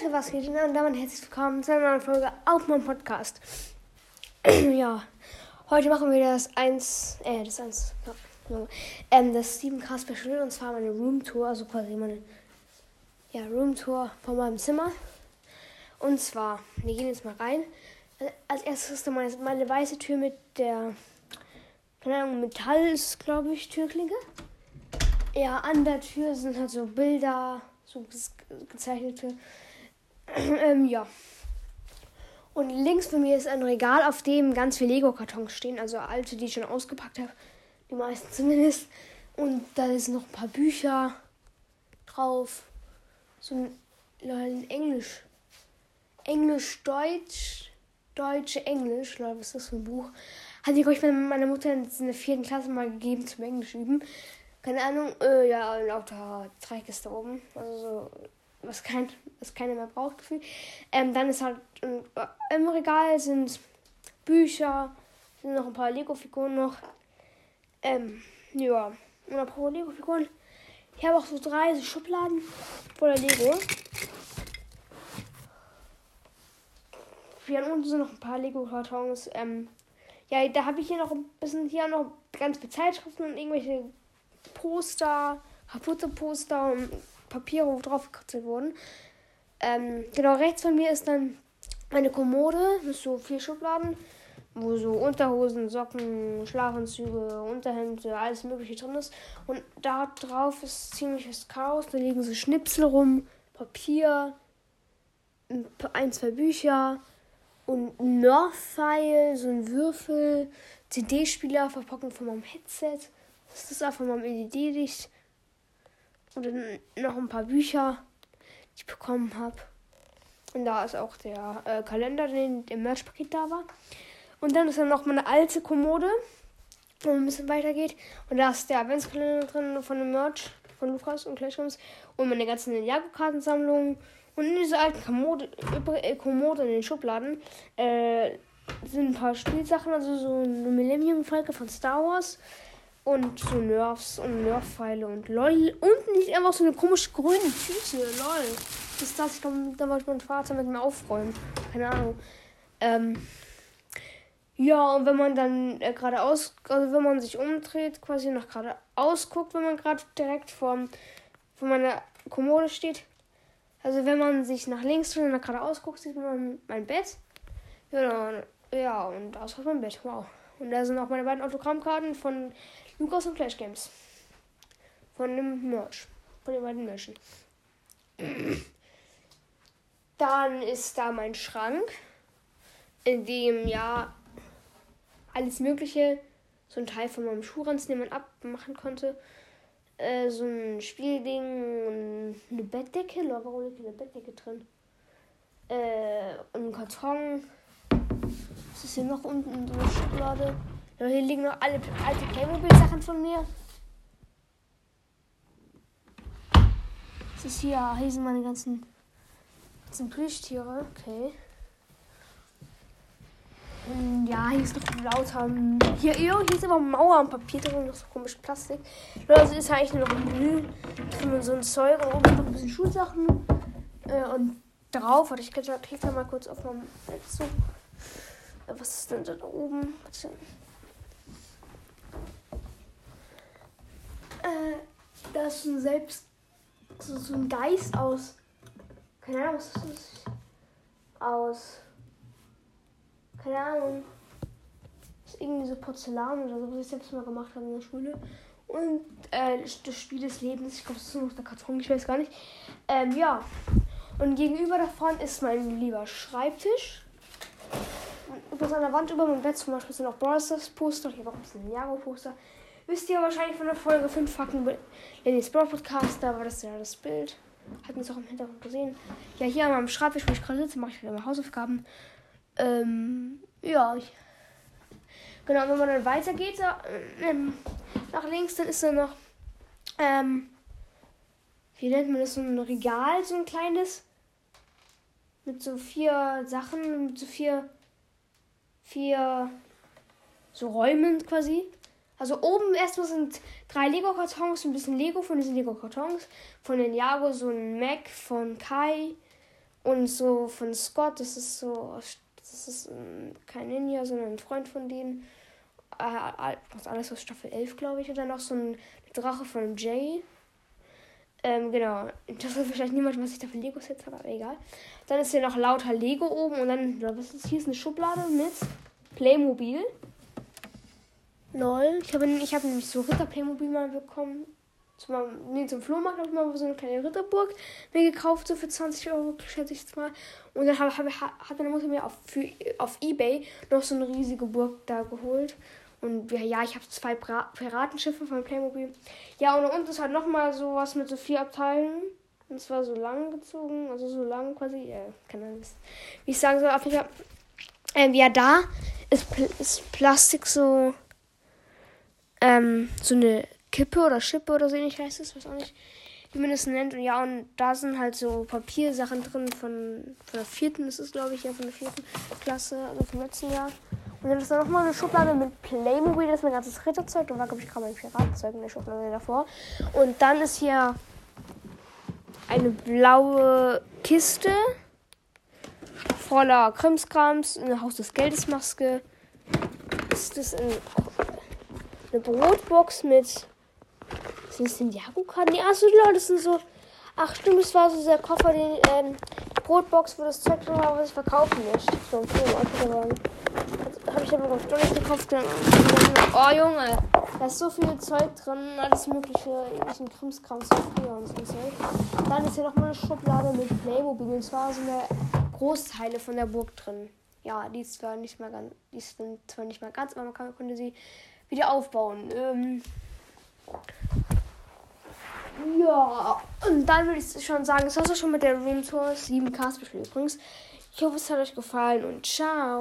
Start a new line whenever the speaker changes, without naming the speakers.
Leute, was geht? Und damit herzlich willkommen zu einer neuen Folge auf meinem Podcast. ja, heute machen wir das 1, äh, das 1, ja, ähm, das 7K Special und zwar meine Roomtour, also quasi meine, ja, Roomtour von meinem Zimmer. Und zwar, wir gehen jetzt mal rein. Als erstes ist meine, meine weiße Tür mit der, keine Ahnung, Metall ist, glaube ich, Türklinke. Ja, an der Tür sind halt so Bilder, so gezeichnete. ähm, ja. Und links von mir ist ein Regal, auf dem ganz viele Lego-Kartons stehen, also alte, die ich schon ausgepackt habe. Die meisten zumindest. Und da ist noch ein paar Bücher drauf. So ein, in Englisch. Englisch, Deutsch, Deutsch, Englisch. Leute, was ist das für ein Buch? Hatte ich euch meiner Mutter in der vierten Klasse mal gegeben zum Englisch üben. Keine Ahnung, äh, ja, lauter Dreieck ist da oben. Also so, was, kein, was keiner mehr braucht, gefühlt. Ähm, dann ist halt äh, im Regal sind Bücher, sind noch ein paar Lego-Figuren noch. Ähm, ja, und apropos Lego-Figuren. Ich habe auch so drei so Schubladen voller Lego. Hier unten sind noch ein paar Lego-Kartons. Ähm, ja, da habe ich hier noch ein bisschen, hier noch ganz viele Zeitschriften und irgendwelche Poster, kaputte Poster und Papiere, wo drauf gekritzelt wurden. Ähm, genau rechts von mir ist dann eine Kommode mit so vier Schubladen, wo so Unterhosen, Socken, Schlafanzüge, Unterhemden, alles Mögliche drin ist. Und da drauf ist ziemliches Chaos. Da liegen so Schnipsel rum, Papier, ein, zwei Bücher und ein Nerf-File, so ein Würfel, CD-Spieler, Verpackung von meinem Headset. Das ist einfach mal LED-Licht. Und dann noch ein paar Bücher, die ich bekommen habe. Und da ist auch der äh, Kalender, den im Merch-Paket da war. Und dann ist dann noch meine alte Kommode, wo ein bisschen weitergeht. Und da ist der Adventskalender drin von dem Merch von Lukas und Clash Games. Und meine ganzen Ninjago-Kartensammlungen. Und in dieser alten Kommode, äh, Kommode in den Schubladen äh, sind ein paar Spielsachen, also so eine Millennium-Folge von Star Wars und so Nerfs und Nerf-Pfeile und lol. Und nicht einfach so eine komische grüne Tüte, lol. Das ist das, ich glaube, da wollte mein Vater mit mir aufräumen. Keine Ahnung. Ähm, ja, und wenn man dann äh, geradeaus, also wenn man sich umdreht, quasi nach geradeaus guckt, wenn man gerade direkt vor, vor meiner Kommode steht. Also wenn man sich nach links und nach geradeaus guckt, sieht man mein Bett. Ja, ja und da ist auch mein Bett. Wow. Und da sind auch meine beiden Autogrammkarten von Lukas und Clash Games. Von dem Merch. Von den beiden Merchen. Dann ist da mein Schrank, in dem ja alles Mögliche, so ein Teil von meinem Schuhranz, den man abmachen konnte, äh, so ein Spielding, eine Bettdecke, liegt eine Bettdecke drin? Äh, ein Karton. Was ist hier noch unten so einer Schublade? Ja, hier liegen noch alle alte Playmobil-Sachen von mir. Das ist hier, hier sind meine ganzen, ganzen Plüschtiere. Okay. Und ja, hier ist noch lauter. Hier, hier ist aber Mauer und Papier drin, noch so komisch Plastik. Also ist eigentlich nur noch Müll. Drin so ein Zeug und oben noch ein bisschen Schulsachen. Äh, und drauf, warte, ich klicke mal kurz auf meinem Bett so. Was ist denn da oben? Äh, da ist ein Selbst. So, so ein Geist aus. Keine Ahnung, was ist das? Aus. Keine Ahnung. Das ist irgendwie so Porzellan oder so, was ich selbst mal gemacht habe in der Schule. Und äh, das Spiel des Lebens. Ich glaube, das ist noch der Karton, ich weiß gar nicht. Ähm, ja. Und gegenüber davon ist mein lieber Schreibtisch. Und über seiner Wand über meinem Bett zum Beispiel sind auch Bros. Poster. Ich habe auch ein bisschen Jago-Poster. Wisst ihr wahrscheinlich von der Folge 5 Fakten Lennys Brawl Podcast, da war das ja das Bild. Hat man es auch im Hintergrund gesehen. Ja, hier an meinem Schreibtisch, wo ich gerade sitze, mache ich wieder meine Hausaufgaben. Ähm, ja. Ich, genau, wenn man dann weitergeht, äh, ähm, nach links, dann ist da noch, ähm, wie nennt man das, so ein Regal, so ein kleines. Mit so vier Sachen, mit so vier, vier, so Räumen quasi. Also oben erstmal sind drei Lego-Kartons, ein bisschen Lego von diesen Lego-Kartons. Von den Jago so ein Mac von Kai Und so von Scott, das ist so, das ist kein Ninja, sondern ein Freund von denen. Äh, alles aus Staffel 11, glaube ich. Und dann noch so ein Drache von Jay. Ähm, genau. Ist vielleicht niemand, was ich da für Lego-Sets habe, aber egal. Dann ist hier noch lauter Lego oben und dann, was ist hier? Ist eine Schublade mit Playmobil. Lol. Ich habe, ich habe nämlich so Ritter-Playmobil mal bekommen. Zum, nee, zum Flohmarkt habe ich mal so eine kleine Ritterburg mir gekauft, so für 20 Euro, schätze ich jetzt mal. Und dann habe, habe, hat meine Mutter mir auf, für, auf Ebay noch so eine riesige Burg da geholt. Und ja, ich habe zwei Piratenschiffe von Playmobil. Ja, und unten ist halt nochmal sowas mit so vier Abteilen. Und zwar so lang gezogen, also so lang quasi. Äh, keine Ahnung, wie ich sagen soll. Auf jeden Fall. Ähm, ja, da ist, Pl ist Plastik so. Ähm, so eine Kippe oder Schippe oder so ähnlich heißt es, weiß auch nicht, wie man das nennt. Und ja, und da sind halt so Papiersachen drin von, von der vierten, das ist glaube ich ja von der vierten Klasse, also vom letzten Jahr. Und dann ist da nochmal eine Schublade mit Playmobil, das ist mein ganzes Ritterzeug. Da war, glaube ich, gerade mein Piratenzeug in der Schublade davor. Und dann ist hier eine blaue Kiste voller Krimskrams, eine Haus des Geldes Maske. Ist das ein, eine Brotbox mit. Sind das denn Jago-Karten? Ja, so Leute, das sind so. Ach, stimmt, das war so der Koffer, den. Ähm, Brotbox, wo das Zeug drin war, was ich verkaufen möchte. So ein Film, habe ich aber auf Dollar gekauft. Oh Junge, da ist so viel Zeug drin, alles mögliche, irgendwelchen Krimskrams früher und so Zeug. Dann ist hier noch mal eine Schublade mit Playmobil und zwar so eine Großteile von der Burg drin. Ja, die ist zwar nicht mal ganz, die ist zwar nicht mal ganz, aber man kann, konnte sie wieder aufbauen. Ähm ja, und dann würde ich schon sagen, das war's auch schon mit der Room Tour 7 Cast übrigens. Ich hoffe, es hat euch gefallen und ciao.